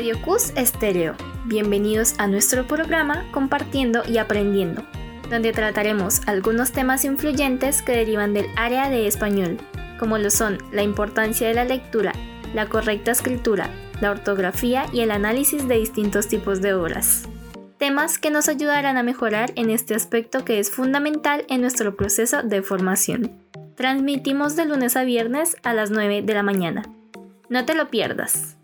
Radio CUS Estéreo. Bienvenidos a nuestro programa Compartiendo y Aprendiendo, donde trataremos algunos temas influyentes que derivan del área de español, como lo son la importancia de la lectura, la correcta escritura, la ortografía y el análisis de distintos tipos de obras. Temas que nos ayudarán a mejorar en este aspecto que es fundamental en nuestro proceso de formación. Transmitimos de lunes a viernes a las 9 de la mañana. No te lo pierdas.